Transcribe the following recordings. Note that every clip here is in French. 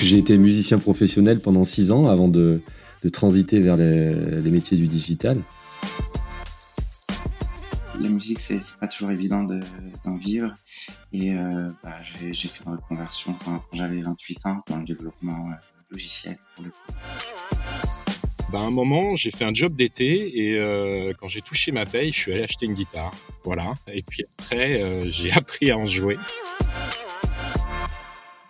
J'ai été musicien professionnel pendant six ans avant de, transiter vers les, métiers du digital. La musique, c'est pas toujours évident d'en vivre. Et euh, bah, j'ai fait une reconversion quand, j'avais 28 ans dans le développement euh, logiciel pour le coup. Bah, à un moment, j'ai fait un job d'été et euh, quand j'ai touché ma paye, je suis allé acheter une guitare. Voilà. Et puis après, j'ai appris à en jouer.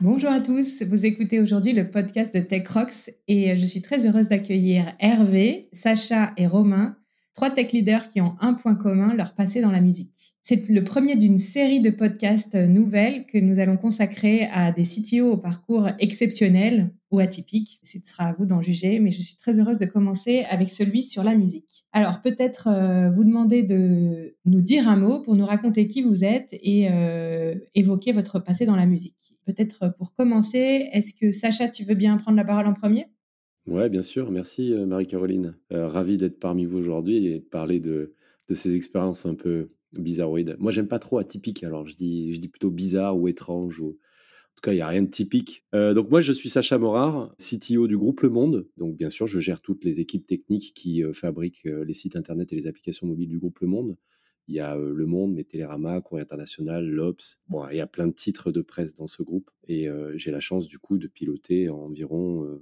Bonjour à tous, vous écoutez aujourd'hui le podcast de Tech Rocks et je suis très heureuse d'accueillir Hervé, Sacha et Romain, trois tech leaders qui ont un point commun, leur passé dans la musique. C'est le premier d'une série de podcasts nouvelles que nous allons consacrer à des CTO au parcours exceptionnel ou atypique. Ce sera à vous d'en juger, mais je suis très heureuse de commencer avec celui sur la musique. Alors peut-être euh, vous demander de nous dire un mot pour nous raconter qui vous êtes et euh, évoquer votre passé dans la musique. Peut-être pour commencer, est-ce que Sacha, tu veux bien prendre la parole en premier? Ouais, bien sûr. Merci euh, Marie-Caroline. ravi d'être parmi vous aujourd'hui et de parler de, de ces expériences un peu Bizarroïde. Moi, j'aime pas trop atypique, alors je dis, je dis plutôt bizarre ou étrange. Ou... En tout cas, il n'y a rien de typique. Euh, donc moi, je suis Sacha Morard, CTO du groupe Le Monde. Donc bien sûr, je gère toutes les équipes techniques qui euh, fabriquent euh, les sites internet et les applications mobiles du groupe Le Monde. Il y a Le Monde, mais Télérama, Courrier International, l'Obs. Bon, il y a plein de titres de presse dans ce groupe. Et j'ai la chance, du coup, de piloter environ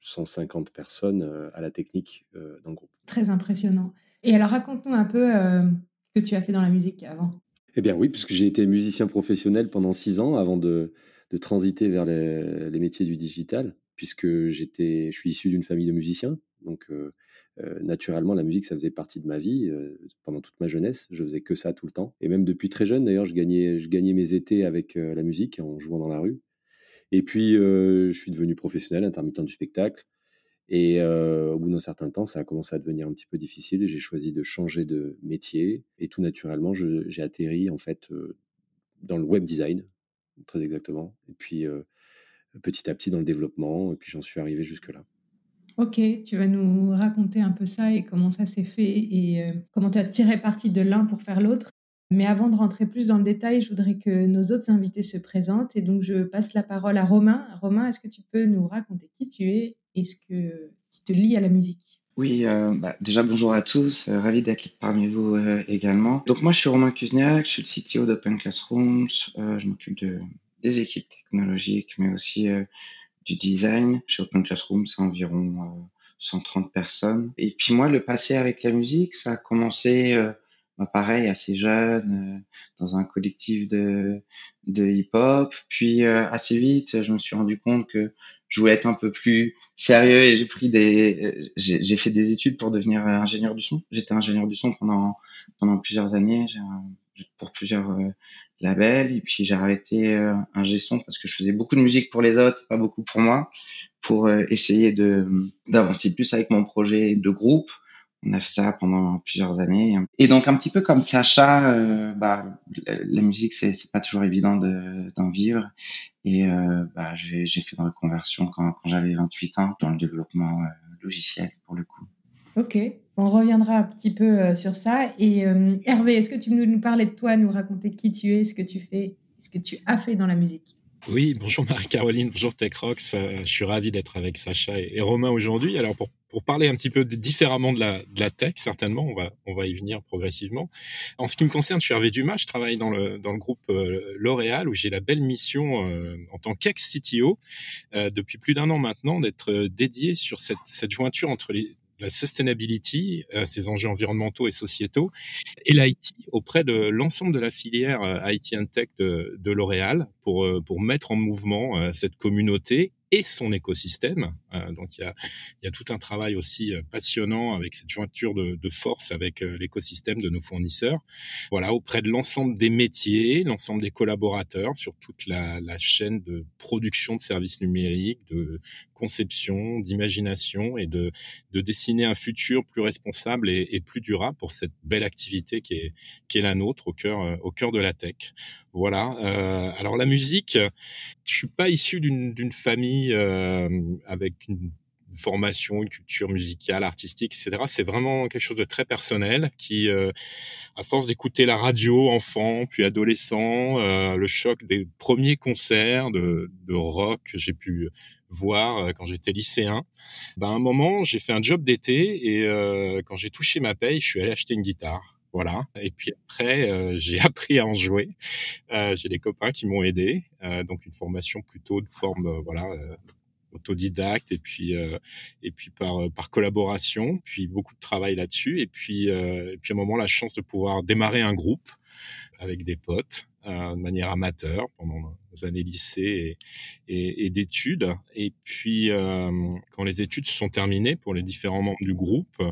150 personnes à la technique dans le groupe. Très impressionnant. Et alors, raconte-nous un peu que tu as fait dans la musique avant Eh bien oui, puisque j'ai été musicien professionnel pendant six ans avant de, transiter vers les, métiers du digital, puisque j'étais, je suis issu d'une famille de musiciens. Donc euh, euh, naturellement, la musique, ça faisait partie de ma vie euh, pendant toute ma jeunesse. Je faisais que ça tout le temps. Et même depuis très jeune, d'ailleurs, je gagnais, je gagnais mes étés avec la musique en jouant dans la rue. Et puis, je suis devenu professionnel, intermittent du spectacle. Et au bout d'un certain temps, ça a commencé à devenir un petit peu difficile j'ai choisi de changer de métier. Et tout naturellement, j'ai atterri en fait dans le web design, très exactement. Et puis petit à petit dans le développement. Et puis j'en suis arrivé jusque-là. Ok, tu vas nous raconter un peu ça et comment ça s'est fait et comment tu as tiré parti de l'un pour faire l'autre. Mais avant de rentrer plus dans le détail, je voudrais que nos autres invités se présentent. Et donc, je passe la parole à Romain. Romain, est-ce que tu peux nous raconter qui tu es et ce que, qui te lie à la musique? Oui, euh, bah, déjà bonjour à tous. Euh, ravi d'être parmi vous euh, également. Donc, moi, je suis Romain Kuzniak. Je suis le CTO d'Open Classrooms. je m'occupe de, des équipes technologiques, mais aussi du design. Chez Open Classrooms, c'est environ 130 personnes. Et puis, moi, le passé avec la musique, ça a commencé bah, pareil, assez jeune, euh, dans un collectif de, de hip-hop. Puis euh, assez vite, je me suis rendu compte que je voulais être un peu plus sérieux et j'ai pris des, euh, j'ai fait des études pour devenir ingénieur du son. J'étais ingénieur du son pendant pendant plusieurs années, pour plusieurs labels. Et puis j'ai arrêté un son parce que je faisais beaucoup de musique pour les autres, pas beaucoup pour moi, pour essayer de d'avancer plus avec mon projet de groupe on a fait ça pendant plusieurs années. Et donc un petit peu comme Sacha, euh, bah, la musique c'est pas toujours évident d'en vivre. Et euh, bah, j'ai fait une reconversion quand, quand j'avais 28 ans dans le développement euh, logiciel pour le coup. Ok, on reviendra un petit peu sur ça. Et Hervé, est-ce que tu veux nous parler de toi, nous raconter qui tu es, ce que tu fais, ce que tu as fait dans la musique? Oui, bonjour Marie-Caroline, bonjour TechRox. je suis ravi d'être avec Sacha et, Romain aujourd'hui. Alors pour pour parler un petit peu différemment de la, de la tech, certainement, on va, on va y venir progressivement. En ce qui me concerne, je suis Hervé Dumas, je travaille dans le, dans le groupe euh, L'Oréal, où j'ai la belle mission, euh, en tant qu'ex-CTO, euh, depuis plus d'un an maintenant, d'être dédié sur cette, cette jointure entre les, la sustainability, ces enjeux environnementaux et sociétaux, et l'IT auprès de l'ensemble de la filière IT and Tech de, de L'Oréal pour, pour mettre en mouvement cette communauté et son écosystème. Euh, donc il y a, y a, tout un travail aussi euh, passionnant avec cette jointure de, de force avec euh, l'écosystème de nos fournisseurs. Voilà, auprès de l'ensemble des métiers, l'ensemble des collaborateurs sur toute la, la, chaîne de production de services numériques, de conception, d'imagination et de, de dessiner un futur plus responsable et, plus durable pour cette belle activité qui est, la nôtre au cœur, au cœur de la tech. Voilà. Euh, alors la musique, je suis pas issu d'une famille euh, avec une formation, une culture musicale, artistique, etc. C'est vraiment quelque chose de très personnel qui, euh, à force d'écouter la radio enfant, puis adolescent, euh, le choc des premiers concerts de, de rock que j'ai pu voir euh, quand j'étais lycéen, ben, à un moment, j'ai fait un job d'été et euh, quand j'ai touché ma paye, je suis allé acheter une guitare. Voilà. Et puis après, euh, j'ai appris à en jouer. Euh, j'ai des copains qui m'ont aidé. Euh, donc une formation plutôt de forme, voilà, autodidacte et puis et puis par par collaboration. Puis beaucoup de travail là-dessus. Et puis et puis à un moment, la chance de pouvoir démarrer un groupe avec des potes de manière amateur pendant nos années lycée et, et, et d'études. Et puis, quand les études se sont terminées pour les différents membres du groupe,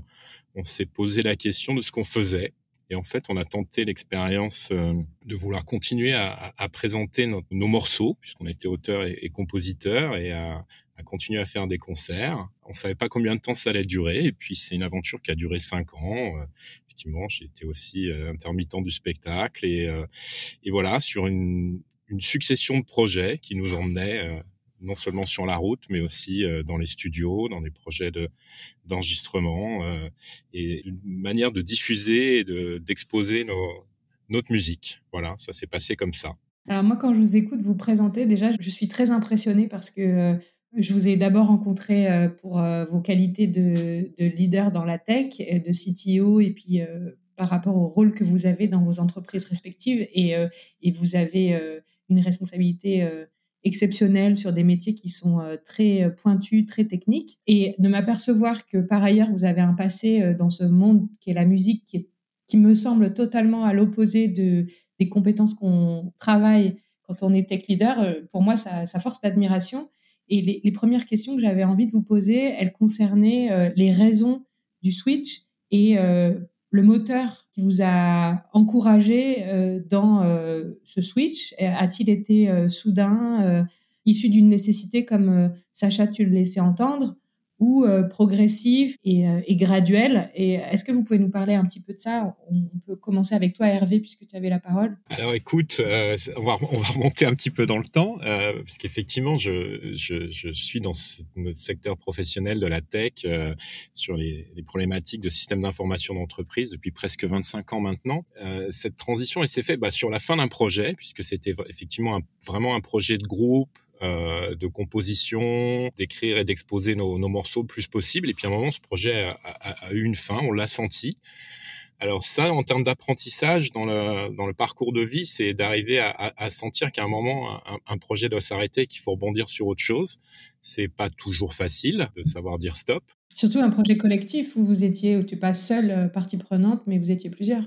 on s'est posé la question de ce qu'on faisait. Et en fait, on a tenté l'expérience euh, de vouloir continuer à, à présenter nos, morceaux, puisqu'on était auteur et, et compositeur, et à, à, continuer à faire des concerts. On savait pas combien de temps ça allait durer, et puis c'est une aventure qui a duré cinq ans. Euh, effectivement, été aussi euh, intermittent du spectacle, et, et voilà, sur une, une, succession de projets qui nous emmenaient non seulement sur la route, mais aussi dans les studios, dans des projets de d'enregistrement euh, et une manière de diffuser et de, d'exposer notre musique. Voilà, ça s'est passé comme ça. Alors moi, quand je vous écoute vous présenter, déjà, je suis très impressionnée parce que euh, je vous ai d'abord rencontré euh, pour euh, vos qualités de, de, leader dans la tech, de CTO, et puis euh, par rapport au rôle que vous avez dans vos entreprises respectives. Et, et vous avez une responsabilité exceptionnel sur des métiers qui sont euh, très euh, pointus, très techniques. Et de m'apercevoir que par ailleurs, vous avez un passé euh, dans ce monde qui est la musique, qui, est, qui me semble totalement à l'opposé de, des compétences qu'on travaille quand on est tech leader, pour moi, ça, ça force l'admiration. Et les, premières questions que j'avais envie de vous poser, elles concernaient les raisons du switch et le moteur qui vous a encouragé euh, dans euh, ce switch a-t-il été euh, soudain, issu d'une nécessité comme Sacha tu le laissais entendre, ou euh, progressif et, euh, graduel. Et est-ce que vous pouvez nous parler un petit peu de ça? On, peut commencer avec toi, Hervé, puisque tu avais la parole. Alors écoute, euh, on, va, on va remonter un petit peu dans le temps, euh, parce qu'effectivement, je, suis dans notre secteur professionnel de la tech euh, sur les, problématiques de système d'information d'entreprise depuis presque 25 ans maintenant. cette transition, elle s'est faite bah, sur la fin d'un projet, puisque c'était effectivement vraiment un projet de groupe euh, de composition, d'écrire et d'exposer nos, nos, morceaux le plus possible. Et puis à un moment, ce projet a, a, a eu une fin, on l'a senti. Alors ça, en termes d'apprentissage dans le, dans le parcours de vie, c'est d'arriver à, à, sentir qu'à un moment, un, un projet doit s'arrêter, qu'il faut rebondir sur autre chose. C'est pas toujours facile de savoir dire stop. Surtout un projet collectif où vous étiez, où tu pas seule euh, partie prenante, mais vous étiez plusieurs.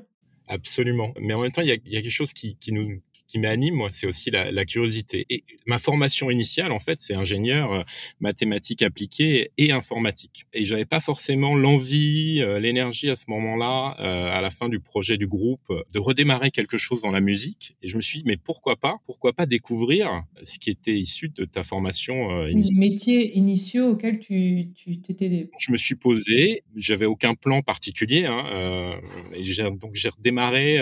Absolument. Mais en même temps, il y a, il y a quelque chose qui, qui nous qui m'anime, moi, c'est aussi la, la, curiosité. Et ma formation initiale, en fait, c'est ingénieur euh, mathématiques appliquées et informatique. Et j'avais pas forcément l'envie, euh, l'énergie à ce moment-là, euh, à la fin du projet du groupe, de redémarrer quelque chose dans la musique. Et je me suis dit, mais pourquoi pas Pourquoi pas découvrir ce qui était issu de ta formation initiale Les métiers initiaux auxquels tu t'étais... Je me suis posé, j'avais aucun plan particulier, hein, et donc j'ai redémarré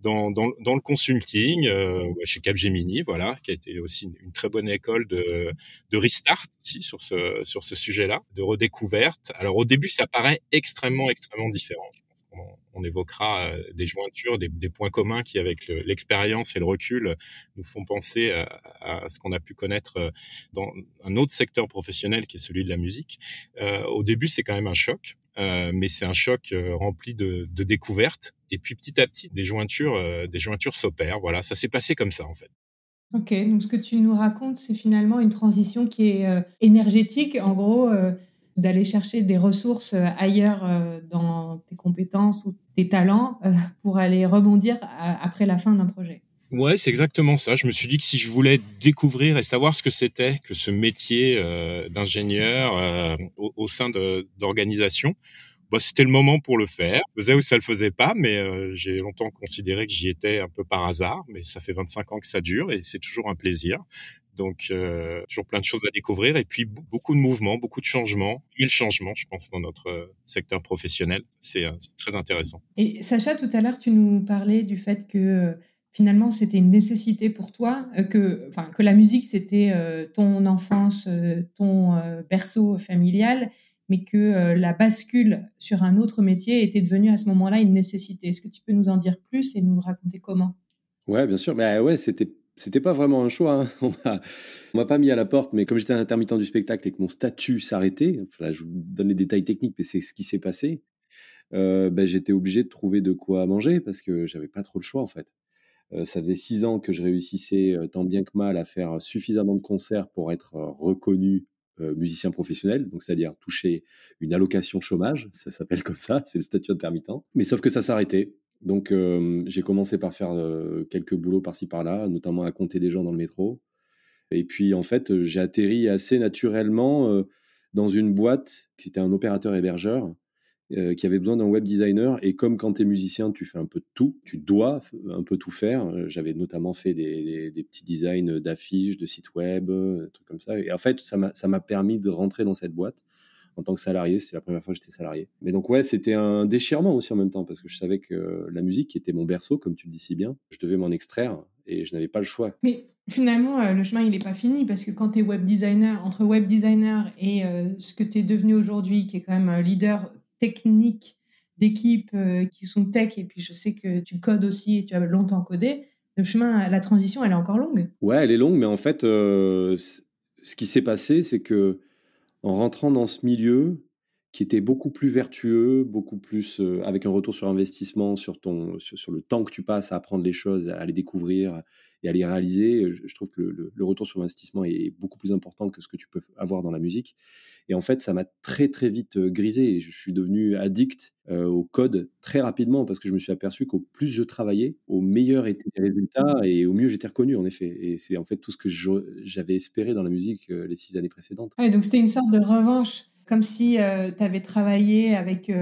dans, dans, dans le consulting euh, chez Capgemini, voilà, qui a été aussi une, très bonne école de, de restart aussi sur ce sur ce sujet-là, de redécouverte. Alors au début, ça paraît extrêmement extrêmement différent. On, évoquera euh, des jointures, des, des, points communs qui, avec l'expérience et le recul, nous font penser à, à ce qu'on a pu connaître euh, dans un autre secteur professionnel qui est celui de la musique. Euh, au début, c'est quand même un choc. Euh, mais c'est un choc euh, rempli de, découvertes. Et puis petit à petit, des jointures, euh, des jointures s'opèrent. Voilà, ça s'est passé comme ça en fait. Ok, donc ce que tu nous racontes, c'est finalement une transition qui est énergétique, en gros, d'aller chercher des ressources ailleurs dans tes compétences ou tes talents pour aller rebondir après la fin d'un projet. Ouais, c'est exactement ça. Je me suis dit que si je voulais découvrir et savoir ce que c'était que ce métier euh, d'ingénieur euh, au, au, sein d'organisation, bah, c'était le moment pour le faire. Je faisais ou ça le faisait pas, mais euh, j'ai longtemps considéré que j'y étais un peu par hasard. Mais ça fait 25 ans que ça dure et c'est toujours un plaisir. Donc, euh, toujours plein de choses à découvrir et puis beaucoup de mouvements, beaucoup de changements, mille changements, je pense, dans notre euh, secteur professionnel. C'est très intéressant. Et Sacha, tout à l'heure, tu nous parlais du fait que finalement c'était une nécessité pour toi, que, enfin, que la musique c'était ton enfance, ton berceau familial, mais que la bascule sur un autre métier était devenue à ce moment-là une nécessité. Est-ce que tu peux nous en dire plus et nous raconter comment? Ouais, bien sûr. Mais ouais, c'était c'était pas vraiment un choix. Hein. On m'a, m'a pas mis à la porte, mais comme j'étais un intermittent du spectacle et que mon statut s'arrêtait, je vous donne les détails techniques, mais c'est ce qui s'est passé. Euh, ben, j'étais obligé de trouver de quoi manger parce que j'avais pas trop le choix en fait. Euh, ça faisait six ans que je réussissais euh, tant bien que mal à faire suffisamment de concerts pour être reconnu musicien professionnel, donc c'est-à-dire toucher une allocation chômage, ça s'appelle comme ça, c'est le statut intermittent. Mais sauf que ça s'arrêtait. Donc j'ai commencé par faire quelques boulots par-ci par-là, notamment à compter des gens dans le métro. Et puis en fait, j'ai atterri assez naturellement dans une boîte qui était un opérateur hébergeur euh, qui avait besoin d'un web designer. Et comme quand tu es musicien, tu fais un peu de tout, tu dois un peu tout faire. Euh, j'avais notamment fait des, petits designs d'affiches, de sites web, euh, des trucs comme ça. Et en fait, ça m'a permis de rentrer dans cette boîte en tant que salarié. C'était la première fois que j'étais salarié. Mais donc, ouais, c'était un déchirement aussi en même temps, parce que je savais que la musique, qui était mon berceau, comme tu le dis si bien, je devais m'en extraire et je n'avais pas le choix. Mais finalement, le chemin, il n'est pas fini, parce que quand tu es web designer, entre web designer et ce que tu es devenu aujourd'hui, qui est quand même un leader techniques d'équipes euh, qui sont tech, et puis je sais que tu codes aussi et tu as longtemps codé, le chemin, la transition, elle est encore longue. Ouais, elle est longue, mais en fait, euh, ce qui s'est passé, c'est que en rentrant dans ce milieu, qui était beaucoup plus vertueux, beaucoup plus avec un retour sur investissement, sur, ton, sur, le temps que tu passes à apprendre les choses, à les découvrir et à les réaliser. Je, trouve que le, retour sur investissement est beaucoup plus important que ce que tu peux avoir dans la musique. Et en fait, ça m'a très très vite grisé. Je suis devenu addict au code très rapidement parce que je me suis aperçu qu'au plus je travaillais, au meilleur étaient les résultats et au mieux j'étais reconnu en effet. Et c'est en fait tout ce que j'avais espéré dans la musique les six années précédentes. donc c'était une sorte de revanche comme si tu avais travaillé avec,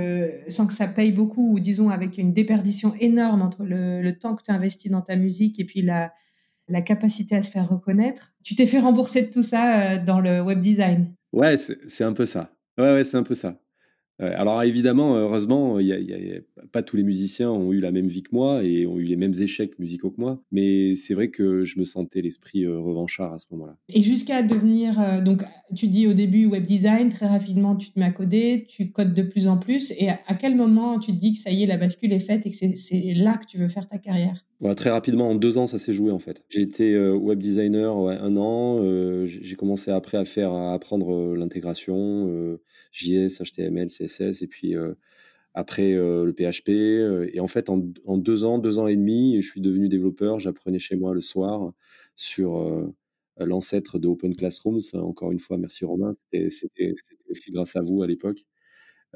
sans que ça paye beaucoup, ou disons avec une déperdition énorme entre le, temps que tu as investi dans ta musique et puis la, capacité à se faire reconnaître. Tu t'es fait rembourser de tout ça dans le web design. Ouais, c'est un peu ça. Ouais, ouais, c'est un peu ça. Alors évidemment, heureusement, pas tous les musiciens ont eu la même vie que moi et ont eu les mêmes échecs musicaux que moi. Mais c'est vrai que je me sentais l'esprit revanchard à ce moment-là. Et jusqu'à devenir, donc tu dis au début web design, très rapidement tu te mets à coder, tu codes de plus en plus. Et à, quel moment tu te dis que ça y est, la bascule est faite et que c'est là que tu veux faire ta carrière? Très rapidement, en deux ans, ça s'est joué en fait. J'ai été euh, web designer un an. Euh, j'ai commencé après à faire, à apprendre euh, l'intégration, JS, HTML, CSS, et puis après le PHP. et en fait, en, deux ans, deux ans et demi, je suis devenu développeur. J'apprenais chez moi le soir sur l'ancêtre de Open Classrooms. Encore une fois, merci Romain. C'était aussi grâce à vous à l'époque.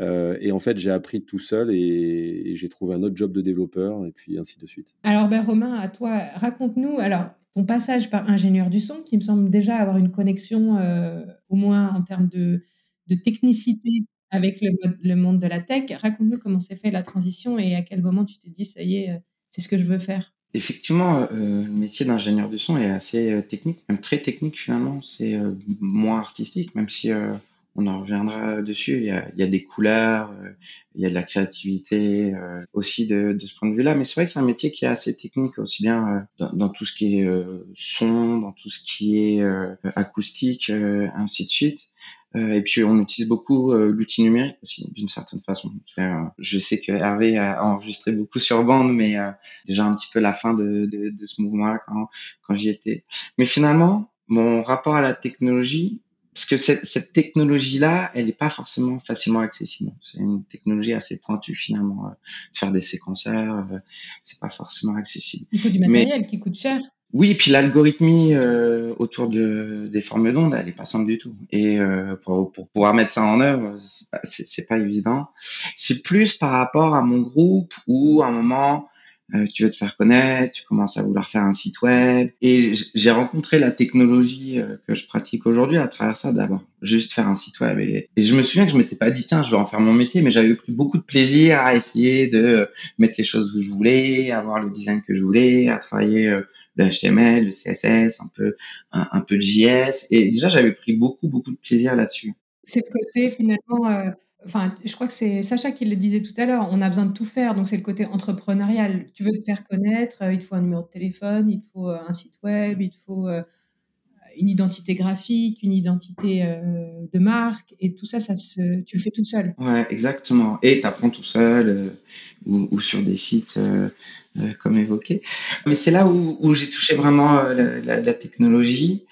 Euh, et en fait, j'ai appris tout seul et, j'ai trouvé un autre job de développeur et puis ainsi de suite. Alors, ben, Romain, à toi, raconte-nous alors ton passage par ingénieur du son qui me semble déjà avoir une connexion, euh, au moins en termes de, de technicité avec le, le, monde de la tech. Raconte-nous comment s'est fait la transition et à quel moment tu t'es dit, ça y est, euh, c'est ce que je veux faire. Effectivement, le métier d'ingénieur du son est assez technique, même très technique finalement. C'est moins artistique, même si on en reviendra dessus. Il y a, il y a des couleurs, euh, il y a de la créativité euh, aussi de, de, ce point de vue-là. Mais c'est vrai que c'est un métier qui est assez technique, aussi bien euh, dans, tout ce qui est son, dans tout ce qui est acoustique, ainsi de suite. et puis on utilise beaucoup l'outil numérique aussi, d'une certaine façon. je sais que Hervé a enregistré beaucoup sur bande, mais déjà un petit peu la fin de, de, de ce mouvement-là quand, quand j'y étais. Mais finalement, mon rapport à la technologie, parce que cette, cette technologie-là, elle n'est pas forcément facilement accessible. C'est une technologie assez pointue finalement. Euh, faire des séquenceurs, euh, c'est pas forcément accessible. Il faut du matériel qui coûte cher. Oui, et puis l'algorithmie euh, autour de, des formes d'ondes, elle est pas simple du tout. Et euh, pour, pour, pouvoir mettre ça en œuvre, c'est pas, pas évident. C'est plus par rapport à mon groupe où à un moment euh, tu veux te faire connaître, tu commences à vouloir faire un site web. Et j'ai rencontré la technologie euh, que je pratique aujourd'hui à travers ça d'abord, juste faire un site web. Et, je me souviens que je m'étais pas dit tiens, je vais en faire mon métier, mais j'avais pris beaucoup de plaisir à essayer de mettre les choses où je voulais, avoir le design que je voulais, à travailler euh, le HTML, le CSS, un peu un, peu de JS. Et déjà, j'avais pris beaucoup beaucoup de plaisir là-dessus. C'est le côté finalement Enfin, je crois que c'est Sacha qui le disait tout à l'heure, on a besoin de tout faire, donc c'est le côté entrepreneurial. Tu veux te faire connaître, il te faut un numéro de téléphone, il te faut un site web, il te faut une identité graphique, une identité euh, de marque, et tout ça, ça se, tu le fais tout seul. Ouais, exactement. Et tu apprends tout seul euh, ou, sur des sites euh, comme évoqué. Mais c'est là où, j'ai touché vraiment la, technologie.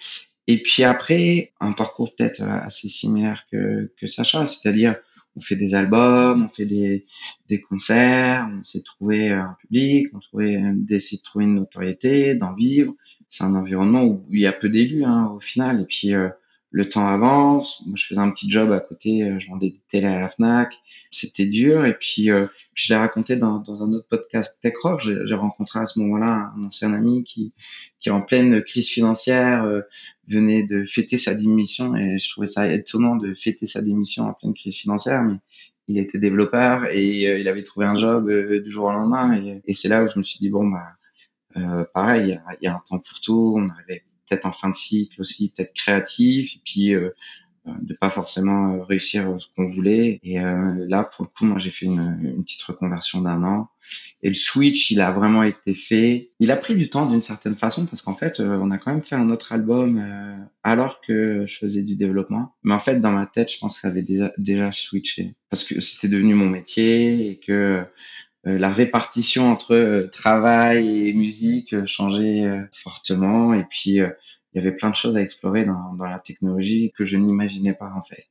Et puis après, un parcours peut-être assez similaire que Sacha, c'est-à-dire on fait des albums, on fait des, des concerts, on essaie de trouver un public, on, trouvait, on essaie de trouver une notoriété, d'en vivre c'est un environnement où il y a peu d'élus hein, au final. Et puis euh, le temps avance. Moi, je faisais un petit job à côté. Euh, je vendais des télé à la Fnac. C'était dur. Et puis euh, je l'ai raconté dans, dans, un autre podcast Tech Rock. J'ai rencontré à ce moment-là un ancien ami qui, qui en pleine crise financière venait de fêter sa démission. Et je trouvais ça étonnant de fêter sa démission en pleine crise financière. Mais il était développeur et il avait trouvé un job du jour au lendemain. Et, c'est là où je me suis dit bon bah euh, pareil, il y, a, un temps pour tout. On peut-être en fin de cycle aussi, peut-être créatif, et puis euh, euh, de pas forcément réussir ce qu'on voulait. Et là, pour le coup, moi, j'ai fait une, petite reconversion d'un an. Et le switch, il a vraiment été fait. Il a pris du temps d'une certaine façon parce qu'en fait, on a quand même fait un autre album alors que je faisais du développement. Mais en fait, dans ma tête, je pense que ça avait déjà, déjà switché parce que c'était devenu mon métier et que euh, la répartition entre euh, travail et musique euh, changeait fortement. Et puis, il y avait plein de choses à explorer dans, dans la technologie que je n'imaginais pas en fait.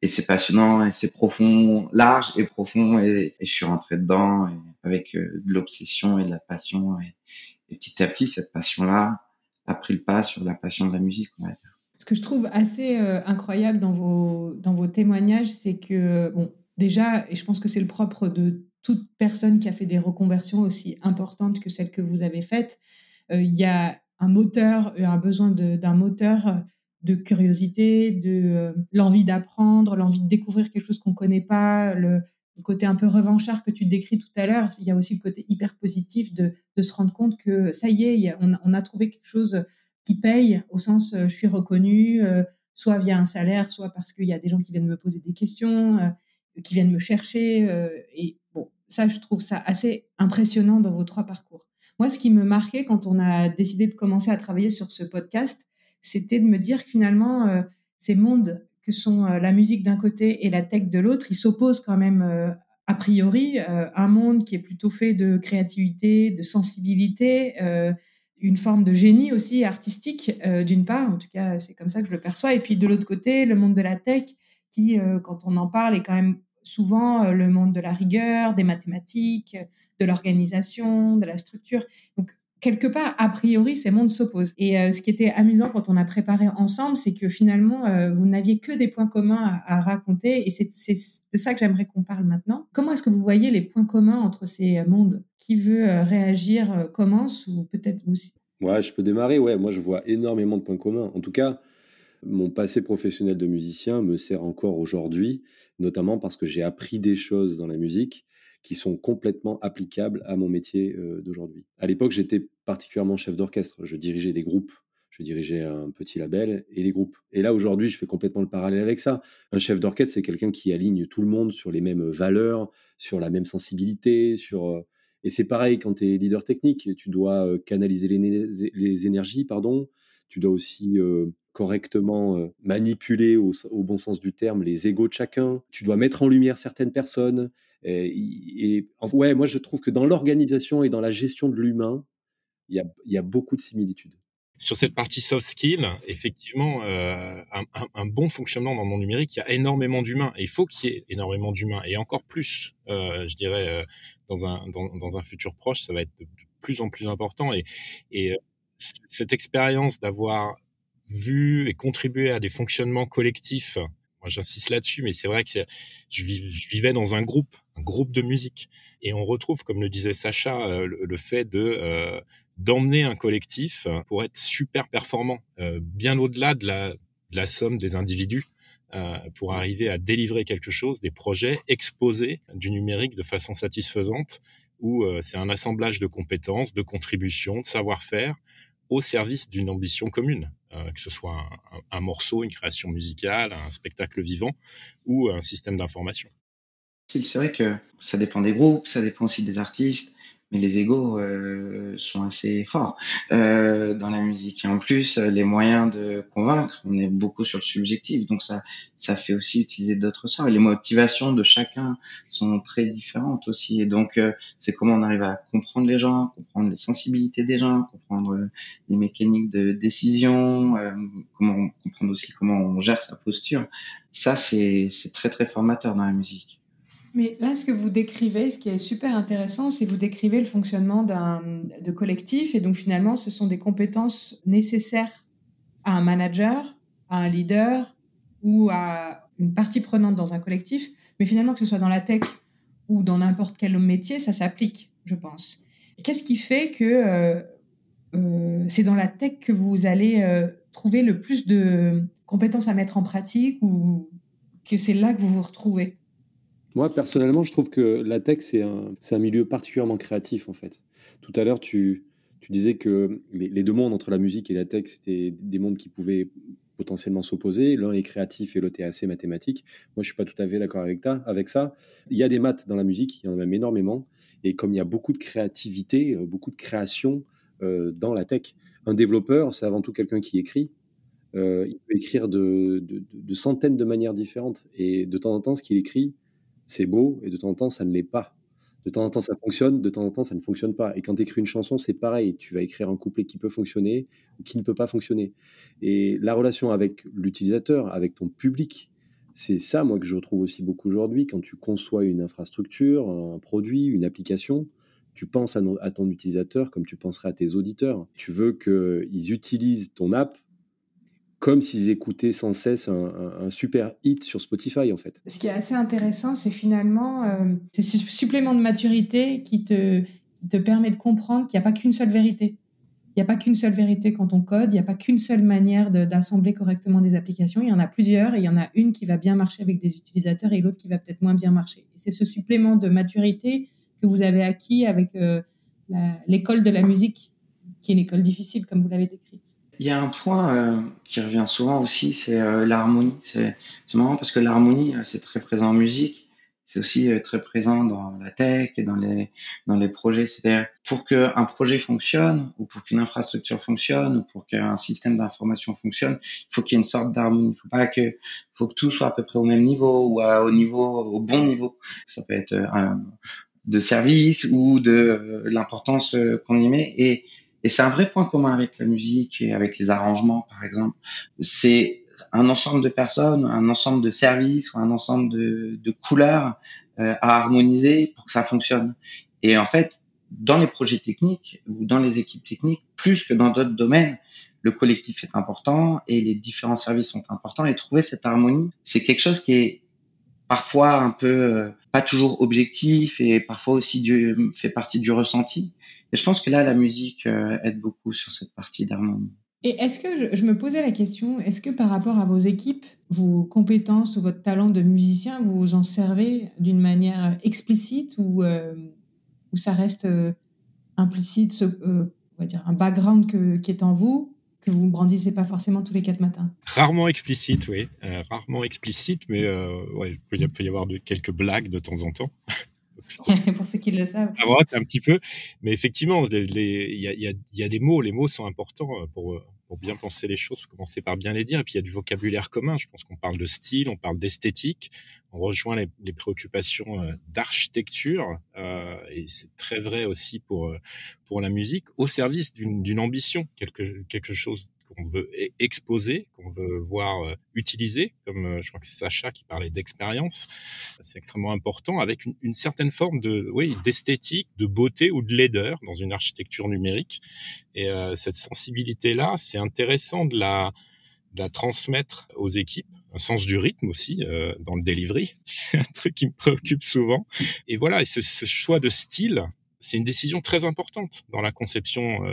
Et c'est passionnant et c'est profond, large et profond. Et, je suis rentré dedans avec de l'obsession et de la passion. Et, petit à petit, cette passion-là a pris le pas sur la passion de la musique. Ce que je trouve assez incroyable dans vos, dans vos témoignages, c'est que, bon, déjà, et je pense que c'est le propre de toute personne qui a fait des reconversions aussi importantes que celles que vous avez faites, euh, il y a un moteur, euh, un besoin d'un moteur euh, de curiosité, de l'envie d'apprendre, l'envie de découvrir quelque chose qu'on ne connaît pas, le, côté un peu revanchard que tu décris tout à l'heure. Il y a aussi le côté hyper positif de, de se rendre compte que ça y est, on, a trouvé quelque chose qui paye, au sens je suis reconnu, soit via un salaire, soit parce qu'il y a des gens qui viennent me poser des questions, qui viennent me chercher. et bon, ça, je trouve ça assez impressionnant dans vos trois parcours. Moi, ce qui me marquait quand on a décidé de commencer à travailler sur ce podcast, c'était de me dire que finalement, euh, ces mondes que sont euh, la musique d'un côté et la tech de l'autre, ils s'opposent quand même euh, a priori. un monde qui est plutôt fait de créativité, de sensibilité, une forme de génie aussi artistique, d'une part, en tout cas, c'est comme ça que je le perçois. Et puis de l'autre côté, le monde de la tech qui, quand on en parle, est quand même souvent euh, le monde de la rigueur, des mathématiques, de l'organisation, de la structure. Donc, quelque part, a priori, ces mondes s'opposent. Et euh, ce qui était amusant quand on a préparé ensemble, c'est que finalement, euh, vous n'aviez que des points communs à, raconter. Et c'est de ça que j'aimerais qu'on parle maintenant. Comment est-ce que vous voyez les points communs entre ces mondes? Qui veut réagir commence ou peut-être aussi? Ouais, je peux démarrer. Ouais, moi, je vois énormément de points communs. En tout cas, mon passé professionnel de musicien me sert encore aujourd'hui, notamment parce que j'ai appris des choses dans la musique qui sont complètement applicables à mon métier euh, d'aujourd'hui. À l'époque, j'étais particulièrement chef d'orchestre. Je dirigeais des groupes, je dirigeais un petit label et des groupes. Et là, aujourd'hui, je fais complètement le parallèle avec ça. Un chef d'orchestre, c'est quelqu'un qui aligne tout le monde sur les mêmes valeurs, sur la même sensibilité, sur... Euh, et c'est pareil quand tu es leader technique, tu dois euh, canaliser les, les énergies, pardon, tu dois aussi correctement manipuler au, bon sens du terme les égaux de chacun. Tu dois mettre en lumière certaines personnes. Et, ouais, moi je trouve que dans l'organisation et dans la gestion de l'humain, il y a, beaucoup de similitudes. Sur cette partie soft skill, effectivement, un, bon fonctionnement dans le monde numérique, il y a énormément d'humains. Il faut qu'il y ait énormément d'humains. Et encore plus, je dirais, dans, un, dans, un futur proche, ça va être de plus en plus important. Et cette expérience d'avoir vu et contribué à des fonctionnements collectifs. Moi, j'insiste là-dessus, mais c'est vrai que je, vivais dans un groupe, un groupe de musique, et on retrouve, comme le disait Sacha, euh, le, fait de euh, d'emmener un collectif pour être super performant, euh, bien au-delà de la, de la somme des individus, pour arriver à délivrer quelque chose, des projets exposés du numérique de façon satisfaisante, où c'est un assemblage de compétences, de contributions, de savoir-faire, au service d'une ambition commune. Que ce soit un, morceau, une création musicale, un spectacle vivant ou un système d'information. C'est vrai que ça dépend des groupes, ça dépend aussi des artistes mais les égaux euh, sont assez forts euh, dans la musique. Et en plus, les moyens de convaincre, on est beaucoup sur le subjectif, donc ça, ça fait aussi utiliser d'autres sorts. Et les motivations de chacun sont très différentes aussi. Et donc, euh, c'est comment on arrive à comprendre les gens, comprendre les sensibilités des gens, comprendre les mécaniques de décision, euh, comment comprendre aussi comment on gère sa posture. Ça, c'est très très formateur dans la musique. Mais là, ce que vous décrivez, ce qui est super intéressant, c'est que vous décrivez le fonctionnement d'un de collectif. Et donc, finalement, ce sont des compétences nécessaires à un manager, à un leader ou à une partie prenante dans un collectif. Mais finalement, que ce soit dans la tech ou dans n'importe quel métier, ça s'applique, je pense. Qu'est-ce qui fait que euh, euh, c'est dans la tech que vous allez euh, trouver le plus de compétences à mettre en pratique ou que c'est là que vous vous retrouvez? Moi, personnellement, je trouve que la tech, c'est un, milieu particulièrement créatif, en fait. Tout à l'heure, tu, disais que les, deux mondes entre la musique et la tech, c'était des mondes qui pouvaient potentiellement s'opposer. L'un est créatif et l'autre est assez mathématique. Moi, je suis pas tout à fait d'accord avec, avec ça. Il y a des maths dans la musique, il y en a même énormément. Et comme il y a beaucoup de créativité, euh, beaucoup de création euh, dans la tech, un développeur, c'est avant tout quelqu'un qui écrit. Euh, il peut écrire de, de, centaines de manières différentes. Et de temps en temps, ce qu'il écrit, c'est beau, et de temps en temps, ça ne l'est pas. De temps en temps, ça fonctionne, de temps en temps, ça ne fonctionne pas. Et quand tu écris une chanson, c'est pareil. Tu vas écrire un couplet qui peut fonctionner ou qui ne peut pas fonctionner. Et la relation avec l'utilisateur, avec ton public, c'est ça, moi, que je retrouve aussi beaucoup aujourd'hui. Quand tu conçois une infrastructure, un produit, une application, tu penses à, ton utilisateur comme tu penserais à tes auditeurs. Tu veux qu'ils utilisent ton app comme s'ils écoutaient sans cesse un, super hit sur Spotify en fait. Ce qui est assez intéressant, c'est finalement euh, ce supplément de maturité qui te, permet de comprendre qu'il n'y a pas qu'une seule vérité. Il n'y a pas qu'une seule vérité quand on code, il n'y a pas qu'une seule manière d'assembler correctement des applications, il y en a plusieurs et il y en a une qui va bien marcher avec des utilisateurs et l'autre qui va peut-être moins bien marcher. C'est ce supplément de maturité que vous avez acquis avec euh, l'école de la musique, qui est une école difficile comme vous l'avez décrite. Il y a un point euh, qui revient souvent aussi, c'est euh, l'harmonie. C'est marrant parce que l'harmonie, euh, c'est très présent en musique. C'est aussi très présent dans la tech et dans les, dans les projets. C'est-à-dire, pour qu'un projet fonctionne, ou pour qu'une infrastructure fonctionne, ou pour qu'un système d'information fonctionne, il faut qu'il y ait une sorte d'harmonie. Il faut pas que, faut que tout soit à peu près au même niveau, ou au niveau, au bon niveau. Ça peut être de service ou de l'importance qu'on y met. Et et c'est un vrai point commun avec la musique et avec les arrangements, par exemple. C'est un ensemble de personnes, un ensemble de services ou un ensemble de, couleurs euh, à harmoniser pour que ça fonctionne. Et en fait, dans les projets techniques ou dans les équipes techniques, plus que dans d'autres domaines, le collectif est important et les différents services sont importants. Et trouver cette harmonie, c'est quelque chose qui est parfois un peu euh, pas toujours objectif et parfois aussi fait partie du ressenti. Et je pense que là, la musique euh, aide beaucoup sur cette partie d'harmonie. Et est-ce que je, me posais la question, est-ce que par rapport à vos équipes, vos compétences ou votre talent de musicien, vous vous en servez d'une manière explicite ou, euh, ou ça reste euh, implicite, ce, on va dire un background que, qui est en vous, que vous ne brandissez pas forcément tous les quatre matins? Rarement explicite, oui. rarement explicite, mais ouais, il peut y avoir de, quelques blagues de temps en temps. pour ceux qui le savent. un petit peu. Mais effectivement, il y, a, des mots. Les mots sont importants euh, pour, euh, pour bien penser les choses. Commencer par bien les dire. Et puis, il y a du vocabulaire commun. Je pense qu'on parle de style, on parle d'esthétique. On rejoint les, les préoccupations euh, d'architecture. Euh, et c'est très vrai aussi pour, pour la musique, au service d'une ambition, quelque, quelque chose qu'on veut exposer, qu'on veut voir euh, utiliser, comme euh, je crois que c'est Sacha qui parlait d'expérience. C'est extrêmement important avec une, certaine forme de, oui, d'esthétique, de beauté ou de laideur dans une architecture numérique. Et euh, cette sensibilité-là, c'est intéressant de la, de la transmettre aux équipes un sens du rythme aussi dans le delivery. C'est un truc qui me préoccupe souvent. Et voilà, et ce, ce choix de style, c'est une décision très importante dans la conception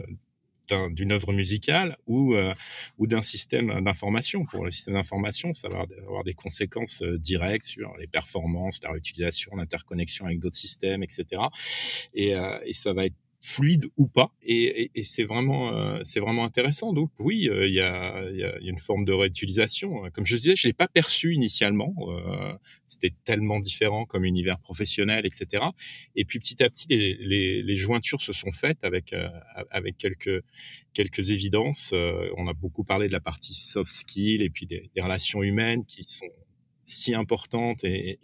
d'une œuvre musicale ou euh, ou d'un système d'information. Pour le système d'information, ça va avoir des conséquences euh, directes sur les performances, la réutilisation, l'interconnexion avec d'autres systèmes, etc. Et, euh, et ça va être fluide ou pas. Et, c'est vraiment, euh, c'est vraiment intéressant. Donc oui, euh, il y, a, y, a, une forme de réutilisation. Comme je disais, je l'ai pas perçu initialement. Euh, c'était tellement différent comme univers professionnel, etc. Et puis petit à petit, les, les, les jointures se sont faites avec avec quelques quelques évidences. on a beaucoup parlé de la partie soft skill et puis des, des relations humaines qui sont si importante et,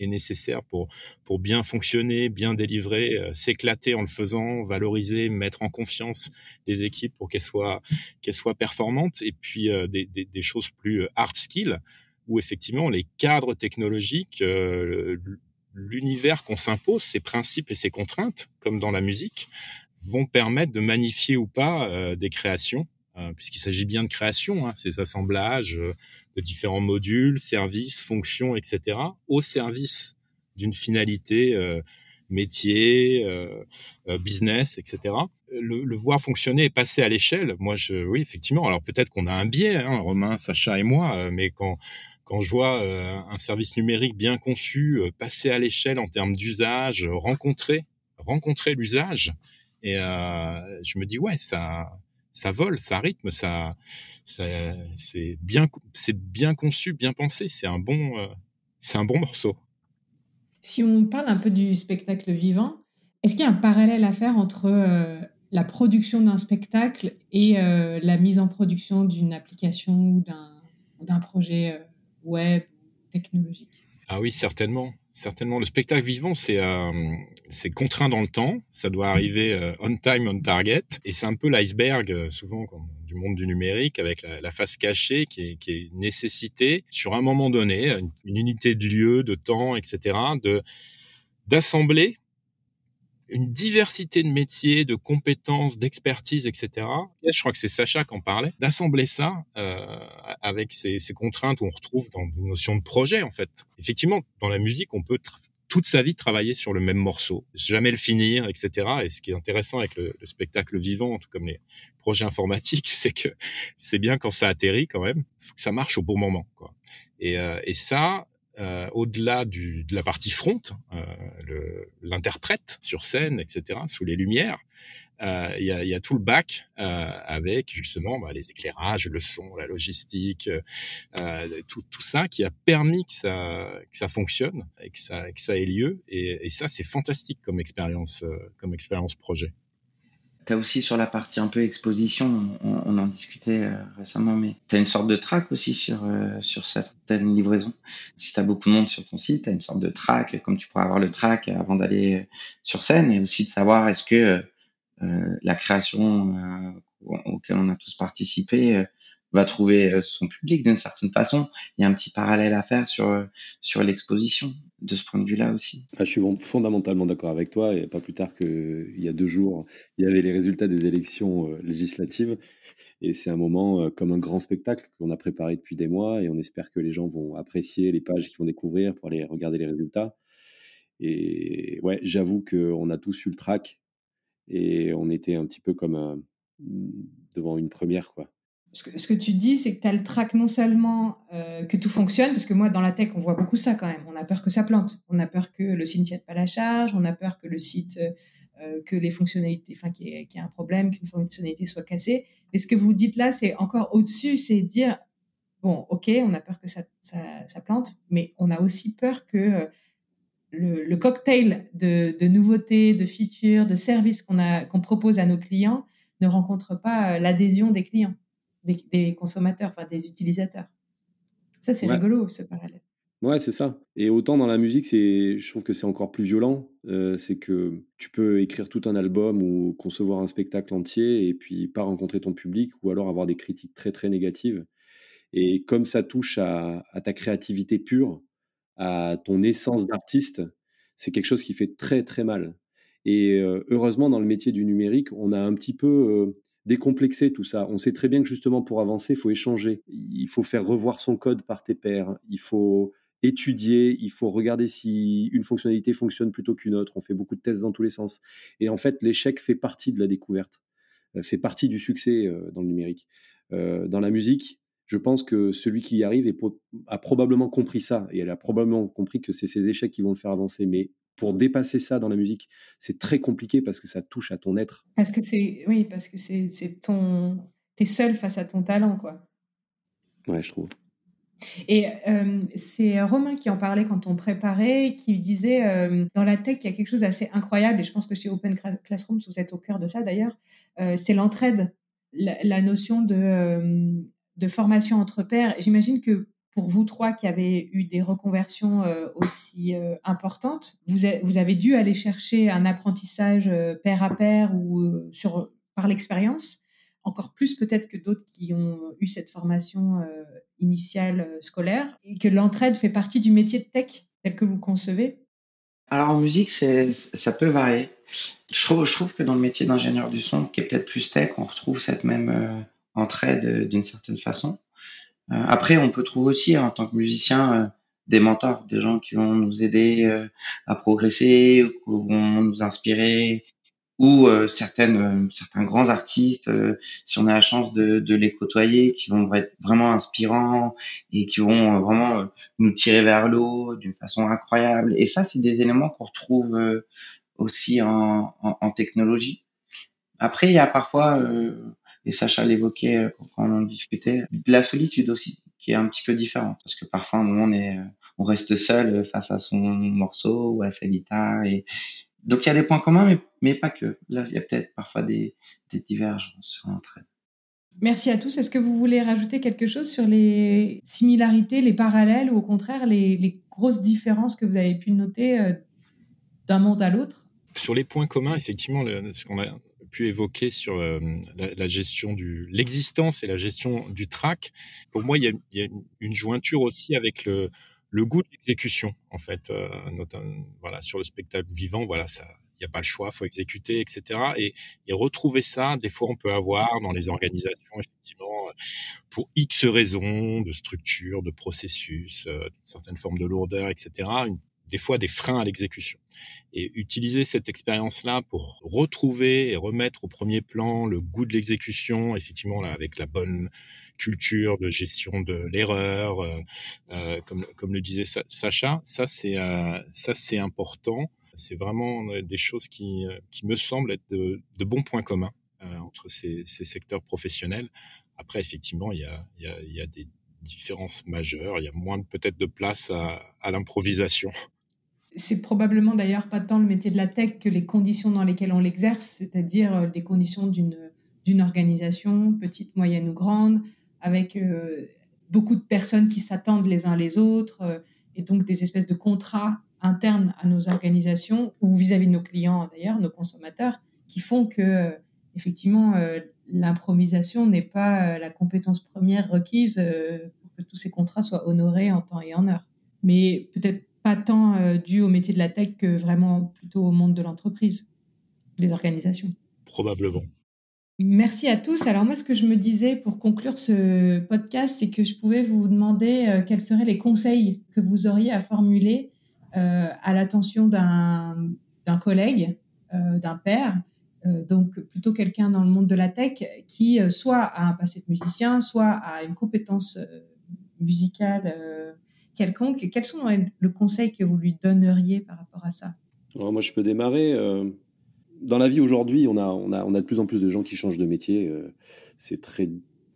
nécessaire pour pour bien fonctionner, bien délivrer, euh, s'éclater en le faisant, valoriser, mettre en confiance les équipes pour qu'elles soient qu'elles soient performantes. Et puis euh, des, des, choses plus euh, hard skill où effectivement les cadres technologiques l'univers qu'on s'impose, ses principes et ses contraintes, comme dans la musique, vont permettre de magnifier ou pas des créations, puisqu'il s'agit bien de création, hein, ces assemblages, de différents modules, services, fonctions, etc., au service d'une finalité euh, métier, euh, euh, business, etc. Le, le, voir fonctionner et passer à l'échelle, moi, je, oui, effectivement. Alors peut-être qu'on a un biais, hein, Romain, Sacha et moi, mais quand quand je vois un service numérique bien conçu passer à l'échelle en termes d'usage, rencontrer rencontrer l'usage, et je me dis ouais, ça ça vole, ça rythme, ça c'est bien, c'est bien conçu, bien pensé. C'est un bon, euh, c'est un bon morceau. Si on parle un peu du spectacle vivant, est-ce qu'il y a un parallèle à faire entre euh, la production d'un spectacle et euh, la mise en production d'une application ou d'un projet web technologique? Ah oui, certainement. Certainement, le spectacle vivant, c'est c'est contraint dans le temps. Ça doit arriver on time, on target, et c'est un peu l'iceberg souvent quand du monde du numérique avec la, face cachée qui est, qui est, une nécessité sur un moment donné, une, unité de lieu, de temps, etc., de d'assembler une diversité de métiers, de compétences, d'expertise, etc. Et je crois que c'est Sacha qui en parlait, d'assembler ça euh, avec ces, ces, contraintes où on retrouve dans une notion de projet en fait. Effectivement, dans la musique, on peut toute sa vie travailler sur le même morceau, jamais le finir, etc. Et ce qui est intéressant avec le, le spectacle vivant, tout comme les projets informatiques, c'est que c'est bien quand ça atterrit quand même, ça marche au bon moment. Quoi. Et, euh, et ça, euh, au-delà de la partie front, euh, l'interprète sur scène, etc., sous les lumières, euh, il y, a, y, a, tout le bac euh, avec justement bah, les éclairages, le son, la logistique, euh, tout, tout, ça qui a permis que ça, que ça fonctionne et que ça, que ça ait lieu. Et, et ça, c'est fantastique comme expérience, comme expérience projet. Tu as aussi sur la partie un peu exposition, on, en discutait récemment, mais tu as une sorte de track aussi sur, sur certaines livraisons. Si tu as beaucoup de monde sur ton site, tu as une sorte de track, comme tu pourrais avoir le track avant d'aller sur scène, et aussi de savoir est-ce que euh, la création euh, auquel on a tous participé euh, va trouver son public d'une certaine façon. Il y a un petit parallèle à faire sur, sur l'exposition de ce point de vue-là aussi. Ah, je suis fondamentalement d'accord avec toi. Et pas plus tard qu'il y a deux jours, il y avait les résultats des élections législatives. Et c'est un moment comme un grand spectacle qu'on a préparé depuis des mois. Et on espère que les gens vont apprécier les pages qu'ils vont découvrir pour aller regarder les résultats. Et ouais, j'avoue qu'on a tous eu le track et on était un petit peu comme devant une première. quoi. Ce que, tu dis, c'est que tu as le track non seulement euh, que tout fonctionne, parce que moi, dans la tech, on voit beaucoup ça quand même. On a peur que ça plante. On a peur que le site ne tienne pas la charge. On a peur que le site, euh, que les fonctionnalités, enfin, qu'il y, ait un problème, qu'une fonctionnalité soit cassée. Mais ce que vous dites là, c'est encore au-dessus, c'est dire, bon, OK, on a peur que ça, plante, mais on a aussi peur que euh, le, cocktail de, nouveautés, de features, de services qu'on propose à nos clients ne rencontre pas euh, l'adhésion des clients, des, consommateurs, enfin des utilisateurs. Ça, c'est rigolo, ce parallèle. Ouais, c'est ça. Et autant dans la musique, c'est, je trouve que c'est encore plus violent. Euh, c'est que tu peux écrire tout un album ou concevoir un spectacle entier et puis pas rencontrer ton public ou alors avoir des critiques très très négatives. Et comme ça touche à ta créativité pure, à ton essence d'artiste, c'est quelque chose qui fait très très mal. Et heureusement, dans le métier du numérique, on a un petit peu décomplexé tout ça. On sait très bien que justement pour avancer, il faut échanger. Il faut faire revoir son code par tes pairs. Il faut étudier, il faut regarder si une fonctionnalité fonctionne plutôt qu'une autre. On fait beaucoup de tests dans tous les sens. Et en fait, l'échec fait partie de la découverte, fait partie du succès dans le numérique. dans la musique, je pense que celui qui y arrive a probablement compris ça, et elle a probablement compris que c'est ses échecs qui vont le faire avancer. Mais pour dépasser ça dans la musique, c'est très compliqué parce que ça touche à ton être. Parce que c'est, oui, parce que c'est, c'est ton, t'es seul face à ton talent, quoi. Ouais, je trouve. Et euh, c'est Romain qui en parlait quand on préparait, qui disait euh, dans la tech, il y a quelque chose d'assez incroyable, et je pense que chez Open Classroom, vous êtes au cœur de ça d'ailleurs, euh, c'est l'entraide, la, la, notion de, de formation entre pairs. J'imagine que pour vous trois qui avez eu des reconversions aussi importantes, vous, avez dû aller chercher un apprentissage pair à pair ou par l'expérience encore plus peut-être que d'autres qui ont eu cette formation euh, initiale euh, scolaire, et que l'entraide fait partie du métier de tech tel que vous concevez Alors en musique, ça peut varier. Je trouve, que dans le métier d'ingénieur du son, qui est peut-être plus tech, on retrouve cette même euh, entraide d'une certaine façon. Après, on peut trouver aussi en tant que musicien des mentors, des gens qui vont nous aider à progresser, qui vont nous inspirer, ou euh, certaines euh, certains grands artistes euh, si on a la chance de, de, les côtoyer qui vont être vraiment inspirants et qui vont vraiment nous tirer vers l'eau d'une façon incroyable. Et ça c'est des éléments qu'on retrouve aussi en, en, en, technologie. Après il y a parfois et Sacha l'évoquait quand on en discutait de la solitude aussi qui est un petit peu différente parce que parfois on est on reste seul face à son morceau ou à sa guitare et, donc il y a des points communs, mais, mais pas que. Là, il y a peut-être parfois des, des divergences sur l'entraide. Merci à tous. Est-ce que vous voulez rajouter quelque chose sur les similarités, les parallèles ou au contraire les, les grosses différences que vous avez pu noter euh, d'un monde à l'autre? Sur les points communs, effectivement, le, ce qu'on a pu sur euh, la, gestion du l'existence et la gestion du track, pour moi, il y a, une jointure aussi avec le, goût de l'exécution, en fait, euh, voilà, sur le spectacle vivant, voilà, ça, il n'y a pas le choix, faut exécuter, etc. Et, et, retrouver ça, des fois, on peut avoir dans les organisations, effectivement, pour X raisons de structure, de processus, euh, certaines formes de lourdeur, etc. des fois, des freins à l'exécution. Et utiliser cette expérience-là pour retrouver et remettre au premier plan le goût de l'exécution, effectivement, là, avec la bonne culture de gestion de l'erreur, euh, euh, comme, comme le disait Sacha. Ça, c'est euh, ça, c'est important. C'est vraiment des choses qui, qui me semblent être de, de bons points communs entre ces, ces, secteurs professionnels. Après, effectivement, il y a, il y a, il y a des différences majeures. Il y a moins peut-être de place à, à l'improvisation. C'est probablement d'ailleurs pas tant le métier de la tech que les conditions dans lesquelles on l'exerce, c'est-à-dire les conditions d'une organisation, petite, moyenne ou grande, avec euh, beaucoup de personnes qui s'attendent les uns les autres, euh, et donc des espèces de contrats internes à nos organisations ou vis-à-vis de nos clients d'ailleurs, nos consommateurs, qui font que euh, effectivement l'improvisation n'est pas la compétence première requise pour que tous ces contrats soient honorés en temps et en heure. Mais peut-être pas tant dû au métier de la tech que vraiment plutôt au monde de l'entreprise, des organisations. Probablement. Merci à tous. Alors moi, ce que je me disais pour conclure ce podcast, c'est que je pouvais vous demander euh, quels seraient les conseils que vous auriez à formuler euh, à l'attention d'un collègue, euh, d'un père, euh, donc plutôt quelqu'un dans le monde de la tech qui euh, soit a un passé de musicien, soit a une compétence euh, musicale quelconque. Quels sont le conseil que vous lui donneriez par rapport à ça? Alors Moi, je peux démarrer dans la vie aujourd'hui, on a, on, a, on a de plus en plus de gens qui changent de métier. Euh, c'est très,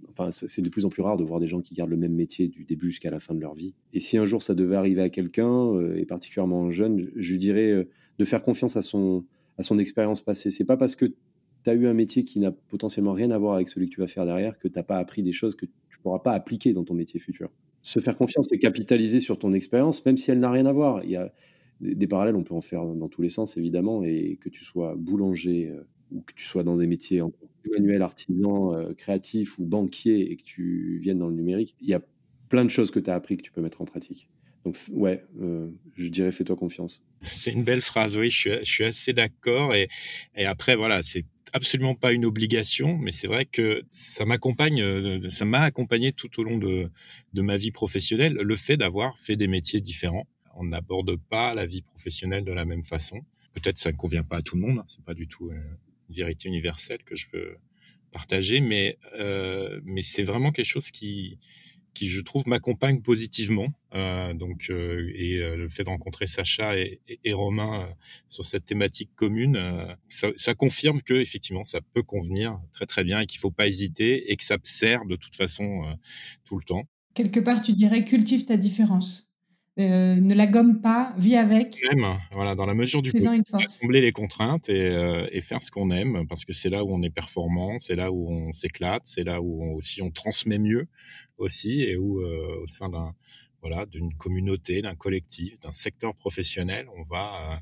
enfin, c'est de plus en plus rare de voir des gens qui gardent le même métier du début jusqu'à la fin de leur vie. Et si un jour ça devait arriver à quelqu'un, euh, et particulièrement jeune, je lui dirais euh, de faire confiance à son, à son expérience passée. C'est pas parce que tu as eu un métier qui n'a potentiellement rien à voir avec celui que tu vas faire derrière que tu n'as pas appris des choses que tu pourras pas appliquer dans ton métier futur. Se faire confiance, c'est capitaliser sur ton expérience, même si elle n'a rien à voir. Il y a, des, parallèles, on peut en faire dans tous les sens, évidemment, et que tu sois boulanger euh, ou que tu sois dans des métiers manuel, artisan, euh, créatif ou banquier et que tu viennes dans le numérique, il y a plein de choses que tu as appris que tu peux mettre en pratique. Donc, ouais, euh, je dirais fais-toi confiance. C'est une belle phrase, oui, je suis, assez d'accord. Et, et après, voilà, c'est absolument pas une obligation, mais c'est vrai que ça m'accompagne, ça m'a accompagné tout au long de, de ma vie professionnelle, le fait d'avoir fait des métiers différents on n'aborde pas la vie professionnelle de la même façon. Peut-être ça ne convient pas à tout le monde, hein, c'est pas du tout une vérité universelle que je veux partager, mais euh, mais c'est vraiment quelque chose qui qui je trouve m'accompagne positivement. Euh, donc euh, et euh, le fait de rencontrer Sacha et, Romain sur cette thématique commune, ça, confirme que effectivement ça peut convenir très très bien et qu'il faut pas hésiter et que ça sert de toute façon tout le temps. Quelque part, tu dirais cultive ta différence. Euh, ne la gomme pas, vis avec. Même, voilà, dans la mesure du possible, combler les contraintes et, euh, et faire ce qu'on aime, parce que c'est là où on est performant, c'est là où on s'éclate, c'est là où on, aussi on transmet mieux aussi, et où euh, au sein d'un voilà d'une communauté, d'un collectif, d'un secteur professionnel, on va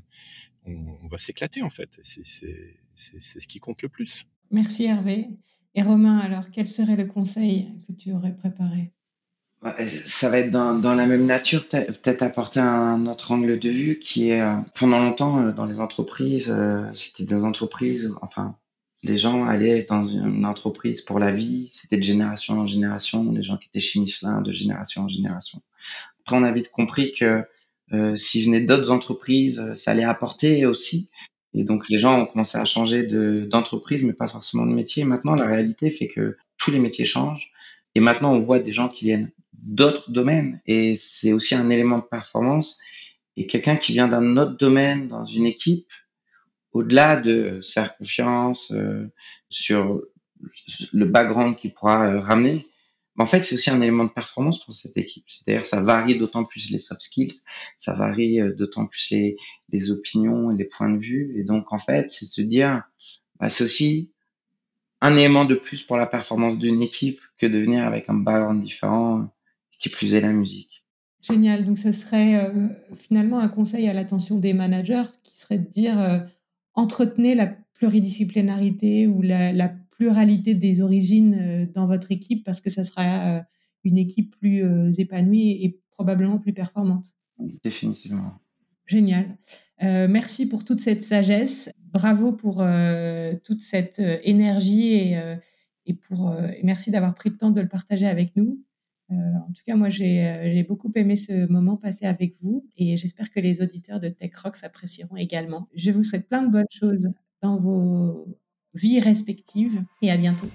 on, on va s'éclater en fait. C'est ce qui compte le plus. Merci Hervé. Et Romain, alors quel serait le conseil que tu aurais préparé? Ça va être dans, la même nature, peut-être apporter un autre angle de vue qui est, euh, pendant longtemps, euh, dans les entreprises, euh, c'était des entreprises, enfin, les gens allaient dans une entreprise pour la vie, c'était de génération en génération, les gens qui étaient chez Michelin de génération en génération. Après, on a vite compris que euh, s'ils venaient d'autres entreprises, ça allait apporter aussi. Et donc, les gens ont commencé à changer d'entreprise, mais pas forcément de métier. Maintenant, la réalité fait que tous les métiers changent. Et maintenant, on voit des gens qui viennent d'autres domaines. Et c'est aussi un élément de performance. Et quelqu'un qui vient d'un autre domaine dans une équipe, au-delà de se faire confiance euh, sur le background qu'il pourra euh, ramener, en fait, c'est aussi un élément de performance pour cette équipe. C'est-à-dire, ça varie d'autant plus les soft skills, ça varie euh, d'autant plus les, opinions et les points de vue. Et donc, en fait, c'est se dire, bah, c'est un élément de plus pour la performance d'une équipe que de venir avec un background différent qui plus est la musique. Génial. Donc, ce serait euh, finalement un conseil à l'attention des managers qui serait de dire euh, entretenez la pluridisciplinarité ou la, pluralité des origines euh, dans votre équipe parce que ça sera une équipe plus épanouie et probablement plus performante. Définitivement. Génial. merci pour toute cette sagesse. Bravo pour toute cette énergie et, et pour merci d'avoir pris le temps de le partager avec nous. Euh, en tout cas, moi, euh, j'ai beaucoup aimé ce moment passé avec vous et j'espère que les auditeurs de Tech Rocks apprécieront également. Je vous souhaite plein de bonnes choses dans vos vies respectives et à bientôt.